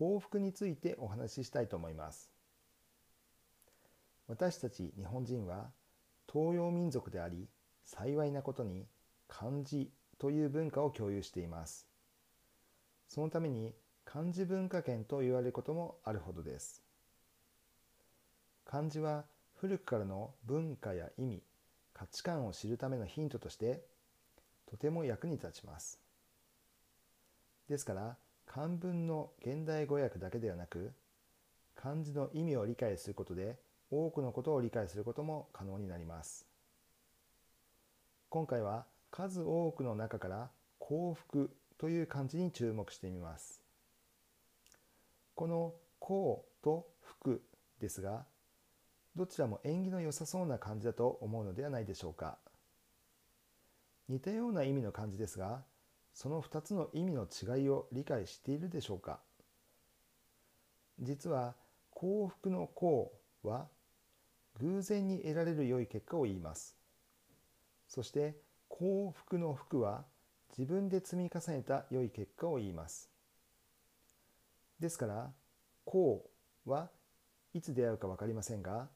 幸福についてお話ししたいと思います。私たち日本人は東洋民族であり幸いなことに漢字という文化を共有しています。そのために漢字文化圏と言われることもあるほどです。漢字は古くからの文化や意味価値観を知るためのヒントとしてとても役に立ちます。ですから漢文の現代語訳だけではなく漢字の意味を理解することで多くのことを理解することも可能になります。今回は数多くの中から幸福という漢字に注目してみます。この幸と福ですがどちらも縁起の良さそうな漢字だと思うのではないでしょうか。似たような意味の漢字ですがその2つの意味の違いを理解しているでしょうか？実は幸福の幸は偶然に得られる良い結果を言います。そして幸福の福は自分で積み重ねた良い結果を言います。ですから幸はいつ出会うか分かりませんが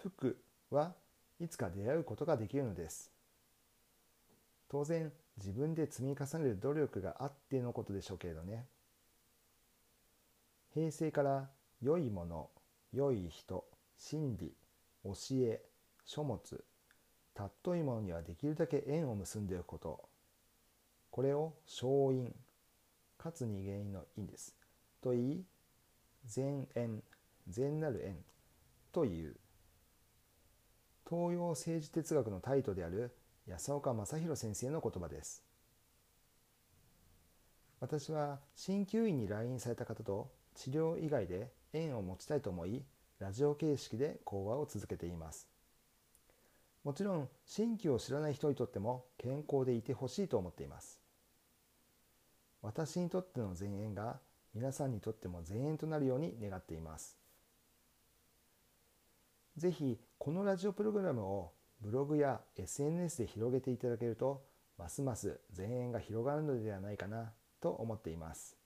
福はいつか出会うことができるのです。当然自分で積み重ねる努力があってのことでしょうけれどね。平成から良いもの良い人真理教え書物尊いものにはできるだけ縁を結んでおくこと。これを勝因かつに原因の因です。と言い善縁善なる縁という東洋政治哲学のタイトである安岡正弘先生の言葉です。私は鍼灸院に来院された方と治療以外で縁を持ちたいと思いラジオ形式で講話を続けています。もちろん鍼灸を知らない人にとっても健康でいてほしいと思っています。私にとっての善縁が皆さんにとっても善縁となるように願っています。ぜひこのラジオプログラムをブログや SNS で広げていただけるとますます善縁が広がるのではないかなと思っています。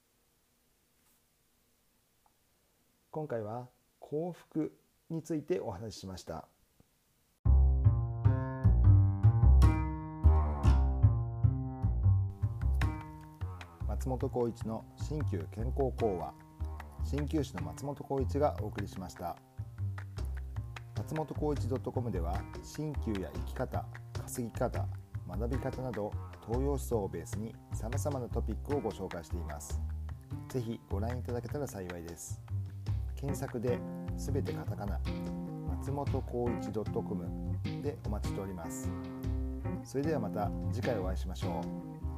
今回は幸福についてお話ししました。松本浩一の新旧健康講話。鍼灸師の松本浩一がお送りしました。松本浩一 .com では鍼灸や生き方稼ぎ方学び方など東洋思想をベースにさまざまなトピックをご紹介しています。是非ご覧いただけたら幸いです。検索で全てカタカナ松本浩一 .com でお待ちしております。それではまた次回お会いしましょう。